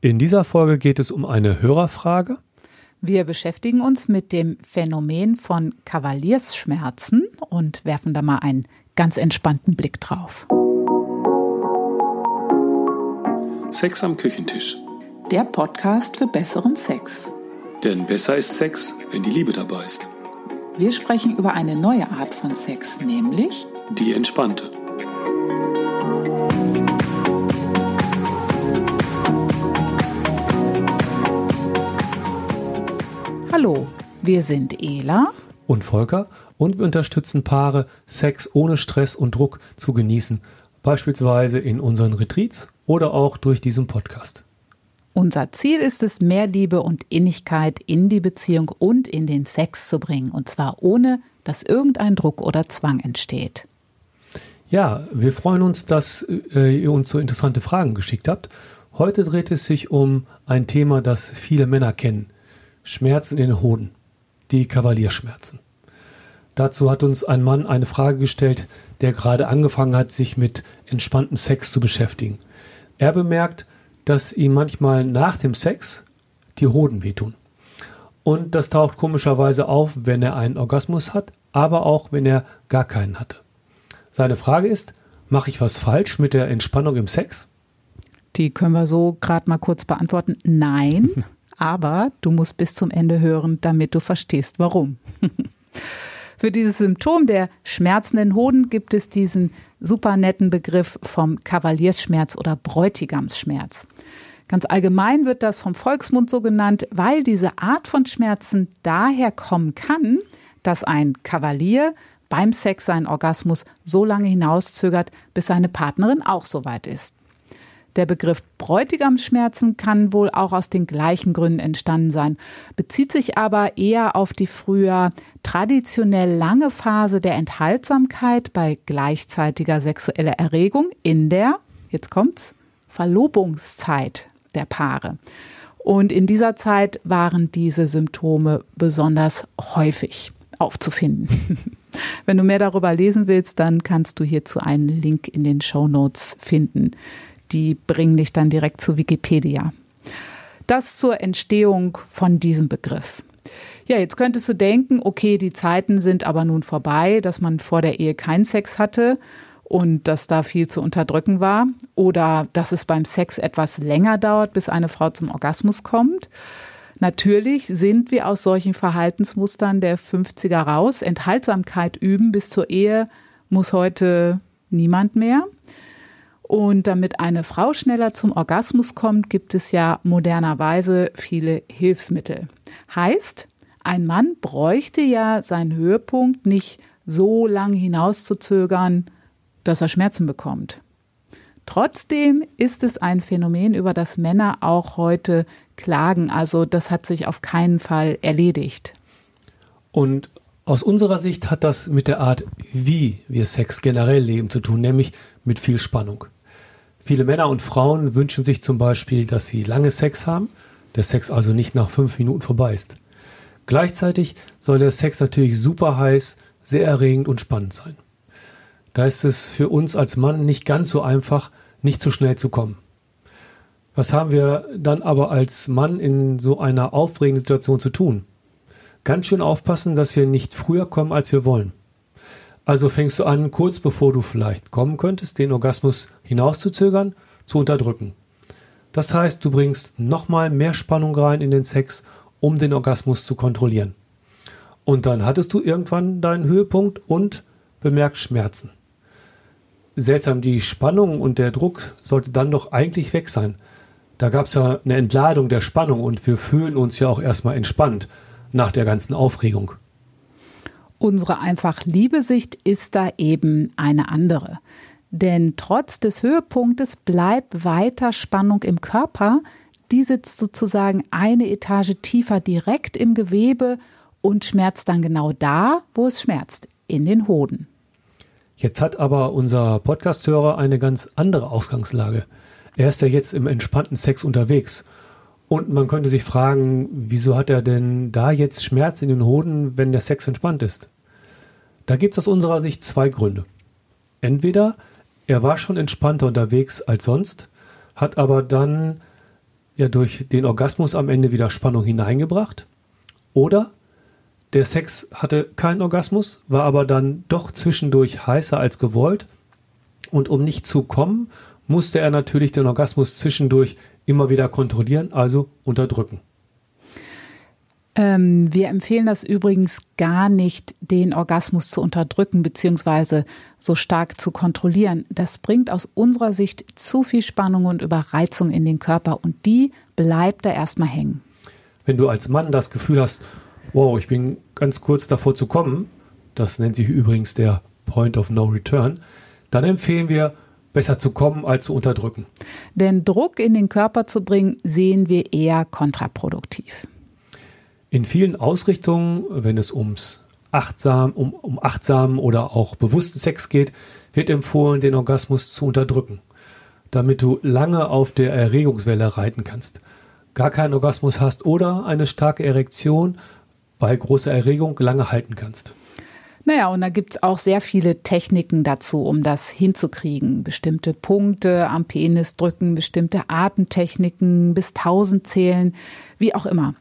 In dieser Folge geht es um eine Hörerfrage. Wir beschäftigen uns mit dem Phänomen von Kavaliersschmerzen und werfen da mal einen ganz entspannten Blick drauf. Sex am Küchentisch. Der Podcast für besseren Sex. Denn besser ist Sex, wenn die Liebe dabei ist. Wir sprechen über eine neue Art von Sex, nämlich Die entspannte. Hallo, wir sind Ela und Volker und wir unterstützen Paare, Sex ohne Stress und Druck zu genießen, beispielsweise in unseren Retreats oder auch durch diesen Podcast. Unser Ziel ist es, mehr Liebe und Innigkeit in die Beziehung und in den Sex zu bringen, und zwar ohne, dass irgendein Druck oder Zwang entsteht. Ja, wir freuen uns, dass äh, ihr uns so interessante Fragen geschickt habt. Heute dreht es sich um ein Thema, das viele Männer kennen. Schmerzen in den Hoden. Die Kavalierschmerzen. Dazu hat uns ein Mann eine Frage gestellt, der gerade angefangen hat, sich mit entspanntem Sex zu beschäftigen. Er bemerkt, dass ihm manchmal nach dem Sex die Hoden wehtun. Und das taucht komischerweise auf, wenn er einen Orgasmus hat, aber auch wenn er gar keinen hatte. Seine Frage ist, mache ich was falsch mit der Entspannung im Sex? Die können wir so gerade mal kurz beantworten. Nein, aber du musst bis zum Ende hören, damit du verstehst, warum. Für dieses Symptom der schmerzenden Hoden gibt es diesen super netten Begriff vom Kavaliersschmerz oder Bräutigamsschmerz. Ganz allgemein wird das vom Volksmund so genannt, weil diese Art von Schmerzen daher kommen kann, dass ein Kavalier beim Sex seinen Orgasmus so lange hinauszögert, bis seine Partnerin auch soweit ist. Der Begriff Bräutigamsschmerzen kann wohl auch aus den gleichen Gründen entstanden sein, bezieht sich aber eher auf die früher traditionell lange Phase der Enthaltsamkeit bei gleichzeitiger sexueller Erregung in der, jetzt kommt's, Verlobungszeit der Paare. Und in dieser Zeit waren diese Symptome besonders häufig aufzufinden. Wenn du mehr darüber lesen willst, dann kannst du hierzu einen Link in den Show Notes finden. Die bringen dich dann direkt zu Wikipedia. Das zur Entstehung von diesem Begriff. Ja, jetzt könntest du denken, okay, die Zeiten sind aber nun vorbei, dass man vor der Ehe keinen Sex hatte und dass da viel zu unterdrücken war oder dass es beim Sex etwas länger dauert, bis eine Frau zum Orgasmus kommt. Natürlich sind wir aus solchen Verhaltensmustern der 50er raus. Enthaltsamkeit üben bis zur Ehe muss heute niemand mehr. Und damit eine Frau schneller zum Orgasmus kommt, gibt es ja modernerweise viele Hilfsmittel. Heißt, ein Mann bräuchte ja seinen Höhepunkt nicht so lang hinauszuzögern, dass er Schmerzen bekommt. Trotzdem ist es ein Phänomen, über das Männer auch heute klagen. Also das hat sich auf keinen Fall erledigt. Und aus unserer Sicht hat das mit der Art, wie wir Sex generell leben, zu tun, nämlich mit viel Spannung. Viele Männer und Frauen wünschen sich zum Beispiel, dass sie lange Sex haben, der Sex also nicht nach fünf Minuten vorbei ist. Gleichzeitig soll der Sex natürlich super heiß, sehr erregend und spannend sein. Da ist es für uns als Mann nicht ganz so einfach, nicht so schnell zu kommen. Was haben wir dann aber als Mann in so einer aufregenden Situation zu tun? Ganz schön aufpassen, dass wir nicht früher kommen, als wir wollen. Also fängst du an, kurz bevor du vielleicht kommen könntest, den Orgasmus hinauszuzögern, zu unterdrücken. Das heißt, du bringst nochmal mehr Spannung rein in den Sex, um den Orgasmus zu kontrollieren. Und dann hattest du irgendwann deinen Höhepunkt und bemerkst Schmerzen. Seltsam, die Spannung und der Druck sollte dann doch eigentlich weg sein. Da gab es ja eine Entladung der Spannung und wir fühlen uns ja auch erstmal entspannt nach der ganzen Aufregung. Unsere einfach Liebesicht ist da eben eine andere. Denn trotz des Höhepunktes bleibt weiter Spannung im Körper. Die sitzt sozusagen eine Etage tiefer direkt im Gewebe und schmerzt dann genau da, wo es schmerzt, in den Hoden. Jetzt hat aber unser Podcasthörer eine ganz andere Ausgangslage. Er ist ja jetzt im entspannten Sex unterwegs. Und man könnte sich fragen, wieso hat er denn da jetzt Schmerz in den Hoden, wenn der Sex entspannt ist? Da gibt es aus unserer Sicht zwei Gründe. Entweder er war schon entspannter unterwegs als sonst, hat aber dann ja durch den Orgasmus am Ende wieder Spannung hineingebracht. Oder der Sex hatte keinen Orgasmus, war aber dann doch zwischendurch heißer als gewollt. Und um nicht zu kommen, musste er natürlich den Orgasmus zwischendurch immer wieder kontrollieren, also unterdrücken. Ähm, wir empfehlen das übrigens gar nicht, den Orgasmus zu unterdrücken bzw. so stark zu kontrollieren. Das bringt aus unserer Sicht zu viel Spannung und Überreizung in den Körper und die bleibt da erstmal hängen. Wenn du als Mann das Gefühl hast, wow, ich bin ganz kurz davor zu kommen, das nennt sich übrigens der Point of No Return, dann empfehlen wir, besser zu kommen als zu unterdrücken. Denn Druck in den Körper zu bringen, sehen wir eher kontraproduktiv. In vielen Ausrichtungen, wenn es ums achtsam, um, um achtsamen oder auch bewussten Sex geht, wird empfohlen, den Orgasmus zu unterdrücken, damit du lange auf der Erregungswelle reiten kannst, gar keinen Orgasmus hast oder eine starke Erektion bei großer Erregung lange halten kannst. Naja, und da gibt es auch sehr viele Techniken dazu, um das hinzukriegen. Bestimmte Punkte am Penis drücken, bestimmte Atemtechniken, bis tausend zählen, wie auch immer.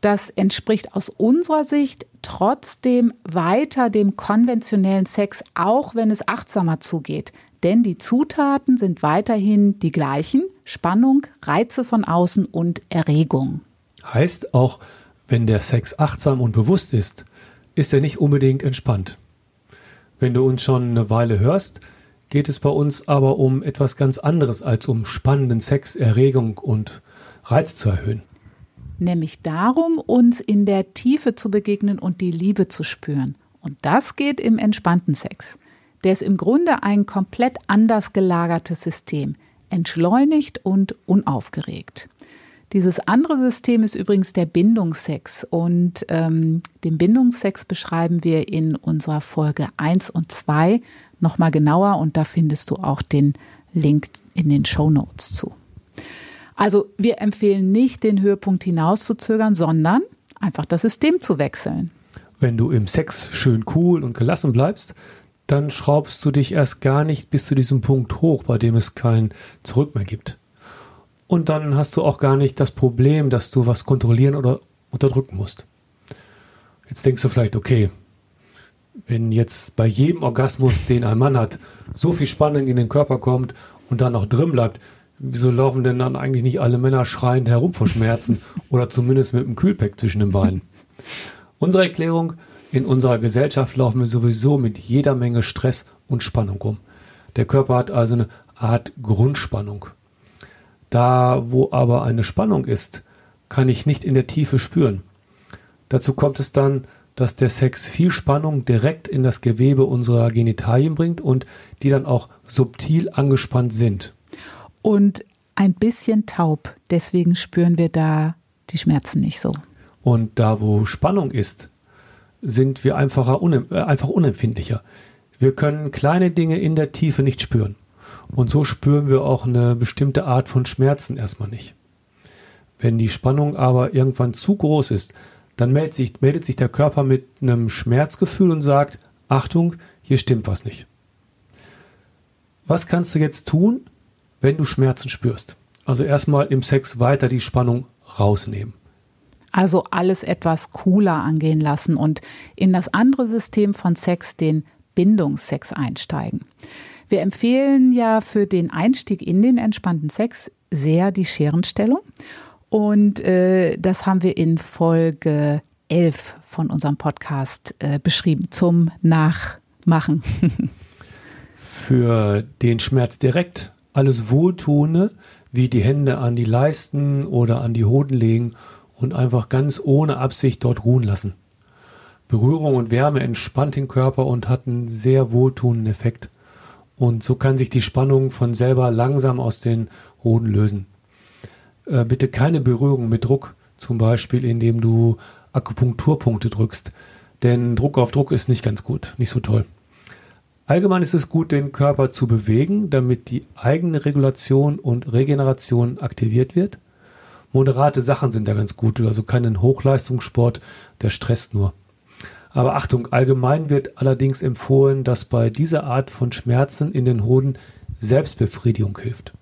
Das entspricht aus unserer Sicht trotzdem weiter dem konventionellen Sex, auch wenn es achtsamer zugeht. Denn die Zutaten sind weiterhin die gleichen. Spannung, Reize von außen und Erregung. Heißt auch, wenn der Sex achtsam und bewusst ist, ist er nicht unbedingt entspannt. Wenn du uns schon eine Weile hörst, geht es bei uns aber um etwas ganz anderes als um spannenden Sex, Erregung und Reiz zu erhöhen nämlich darum, uns in der Tiefe zu begegnen und die Liebe zu spüren. Und das geht im entspannten Sex. Der ist im Grunde ein komplett anders gelagertes System, entschleunigt und unaufgeregt. Dieses andere System ist übrigens der Bindungssex und ähm, den Bindungssex beschreiben wir in unserer Folge 1 und 2 nochmal genauer und da findest du auch den Link in den Show Notes zu. Also wir empfehlen nicht, den Höhepunkt hinauszuzögern, sondern einfach das System zu wechseln. Wenn du im Sex schön cool und gelassen bleibst, dann schraubst du dich erst gar nicht bis zu diesem Punkt hoch, bei dem es kein Zurück mehr gibt. Und dann hast du auch gar nicht das Problem, dass du was kontrollieren oder unterdrücken musst. Jetzt denkst du vielleicht, okay, wenn jetzt bei jedem Orgasmus, den ein Mann hat, so viel Spannung in den Körper kommt und dann noch drin bleibt, wieso laufen denn dann eigentlich nicht alle Männer schreiend herum vor Schmerzen oder zumindest mit einem Kühlpack zwischen den Beinen? Unsere Erklärung, in unserer Gesellschaft laufen wir sowieso mit jeder Menge Stress und Spannung um. Der Körper hat also eine Art Grundspannung. Da, wo aber eine Spannung ist, kann ich nicht in der Tiefe spüren. Dazu kommt es dann, dass der Sex viel Spannung direkt in das Gewebe unserer Genitalien bringt und die dann auch subtil angespannt sind und ein bisschen taub. Deswegen spüren wir da die Schmerzen nicht so. Und da, wo Spannung ist, sind wir einfacher, unem äh, einfach unempfindlicher. Wir können kleine Dinge in der Tiefe nicht spüren. Und so spüren wir auch eine bestimmte Art von Schmerzen erstmal nicht. Wenn die Spannung aber irgendwann zu groß ist, dann meldet sich, meldet sich der Körper mit einem Schmerzgefühl und sagt, Achtung, hier stimmt was nicht. Was kannst du jetzt tun, wenn du Schmerzen spürst. Also erstmal im Sex weiter die Spannung rausnehmen. Also alles etwas cooler angehen lassen und in das andere System von Sex, den Bindungssex, einsteigen. Wir empfehlen ja für den Einstieg in den entspannten Sex sehr die Scherenstellung. Und äh, das haben wir in Folge 11 von unserem Podcast äh, beschrieben zum Nachmachen. für den Schmerz direkt alles Wohltuende, wie die Hände an die Leisten oder an die Hoden legen und einfach ganz ohne Absicht dort ruhen lassen. Berührung und Wärme entspannt den Körper und hat einen sehr wohltuenden Effekt. Und so kann sich die Spannung von selber langsam aus den Hoden lösen. Äh, bitte keine Berührung mit Druck, zum Beispiel indem du Akupunkturpunkte drückst, denn Druck auf Druck ist nicht ganz gut, nicht so toll. Allgemein ist es gut, den Körper zu bewegen, damit die eigene Regulation und Regeneration aktiviert wird. Moderate Sachen sind da ganz gut, also keinen Hochleistungssport, der stresst nur. Aber Achtung, allgemein wird allerdings empfohlen, dass bei dieser Art von Schmerzen in den Hoden Selbstbefriedigung hilft.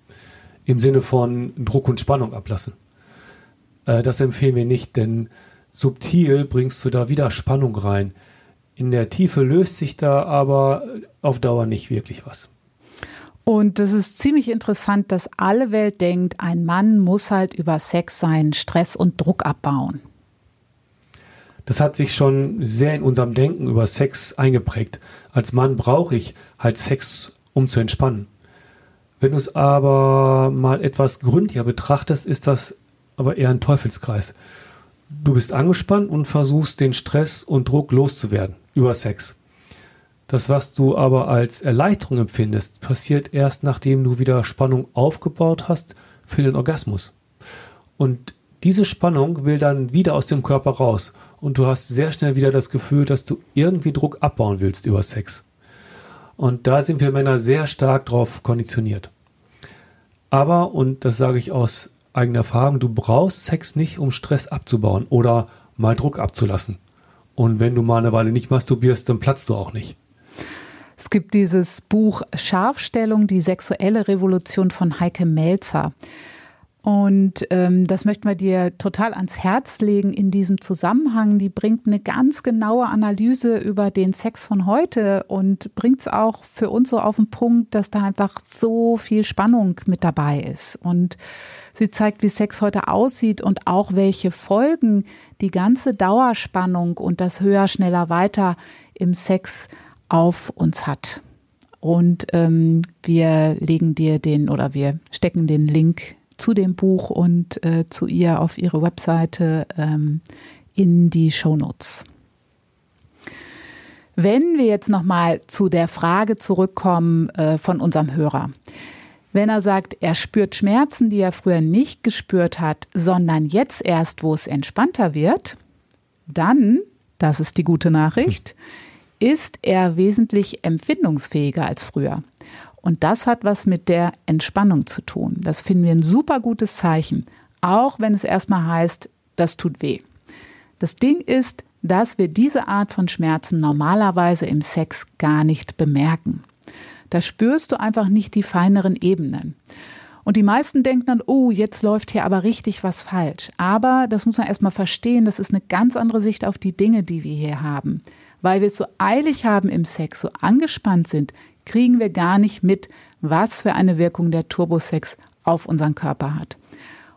Im Sinne von Druck und Spannung ablassen. Äh, das empfehlen wir nicht, denn subtil bringst du da wieder Spannung rein. In der Tiefe löst sich da aber auf Dauer nicht wirklich was. Und das ist ziemlich interessant, dass alle Welt denkt, ein Mann muss halt über Sex seinen Stress und Druck abbauen. Das hat sich schon sehr in unserem Denken über Sex eingeprägt. Als Mann brauche ich halt Sex, um zu entspannen. Wenn du es aber mal etwas gründlicher betrachtest, ist das aber eher ein Teufelskreis. Du bist angespannt und versuchst den Stress und Druck loszuwerden über Sex. Das, was du aber als Erleichterung empfindest, passiert erst nachdem du wieder Spannung aufgebaut hast für den Orgasmus. Und diese Spannung will dann wieder aus dem Körper raus und du hast sehr schnell wieder das Gefühl, dass du irgendwie Druck abbauen willst über Sex. Und da sind wir Männer sehr stark drauf konditioniert. Aber, und das sage ich aus eigener Erfahrung, du brauchst Sex nicht, um Stress abzubauen oder mal Druck abzulassen. Und wenn du mal eine Weile nicht masturbierst, dann platzt du auch nicht. Es gibt dieses Buch Scharfstellung, die sexuelle Revolution von Heike Melzer. Und ähm, das möchten wir dir total ans Herz legen in diesem Zusammenhang. Die bringt eine ganz genaue Analyse über den Sex von heute und bringt es auch für uns so auf den Punkt, dass da einfach so viel Spannung mit dabei ist. Und sie zeigt, wie Sex heute aussieht und auch welche Folgen die ganze Dauerspannung und das höher, schneller, weiter im Sex auf uns hat. Und ähm, wir legen dir den oder wir stecken den Link zu dem Buch und äh, zu ihr auf ihre Webseite ähm, in die Shownotes. Wenn wir jetzt nochmal zu der Frage zurückkommen äh, von unserem Hörer. Wenn er sagt, er spürt Schmerzen, die er früher nicht gespürt hat, sondern jetzt erst, wo es entspannter wird, dann, das ist die gute Nachricht, ist er wesentlich empfindungsfähiger als früher. Und das hat was mit der Entspannung zu tun. Das finden wir ein super gutes Zeichen, auch wenn es erstmal heißt, das tut weh. Das Ding ist, dass wir diese Art von Schmerzen normalerweise im Sex gar nicht bemerken. Da spürst du einfach nicht die feineren Ebenen. Und die meisten denken dann, oh, jetzt läuft hier aber richtig was falsch. Aber das muss man erstmal verstehen, das ist eine ganz andere Sicht auf die Dinge, die wir hier haben. Weil wir es so eilig haben im Sex, so angespannt sind, kriegen wir gar nicht mit, was für eine Wirkung der Turbosex auf unseren Körper hat.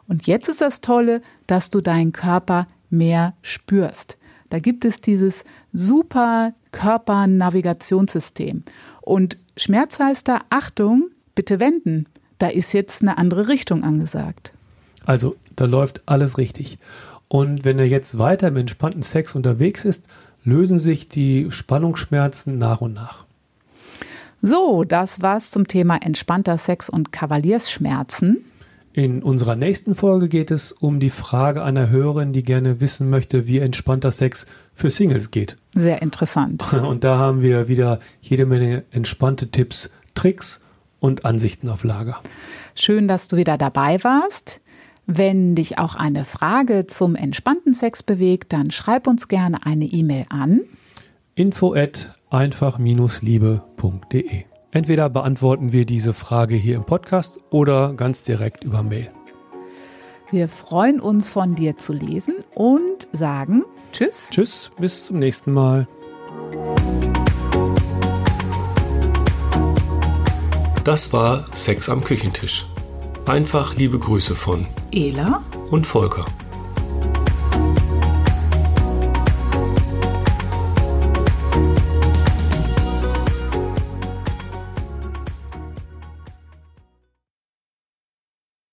Und jetzt ist das Tolle, dass du deinen Körper mehr spürst. Da gibt es dieses super Körpernavigationssystem. Und Schmerz heißt da, Achtung, bitte wenden. Da ist jetzt eine andere Richtung angesagt. Also, da läuft alles richtig. Und wenn er jetzt weiter im entspannten Sex unterwegs ist, lösen sich die Spannungsschmerzen nach und nach. So, das war's zum Thema entspannter Sex und Kavaliersschmerzen. In unserer nächsten Folge geht es um die Frage einer Hörerin, die gerne wissen möchte, wie entspannter Sex für Singles geht. Sehr interessant. Und da haben wir wieder jede Menge entspannte Tipps, Tricks und Ansichten auf Lager. Schön, dass du wieder dabei warst. Wenn dich auch eine Frage zum entspannten Sex bewegt, dann schreib uns gerne eine E-Mail an info at einfach-liebe.de. Entweder beantworten wir diese Frage hier im Podcast oder ganz direkt über Mail. Wir freuen uns von dir zu lesen und sagen Tschüss. Tschüss, bis zum nächsten Mal. Das war Sex am Küchentisch. Einfach liebe Grüße von Ela und Volker.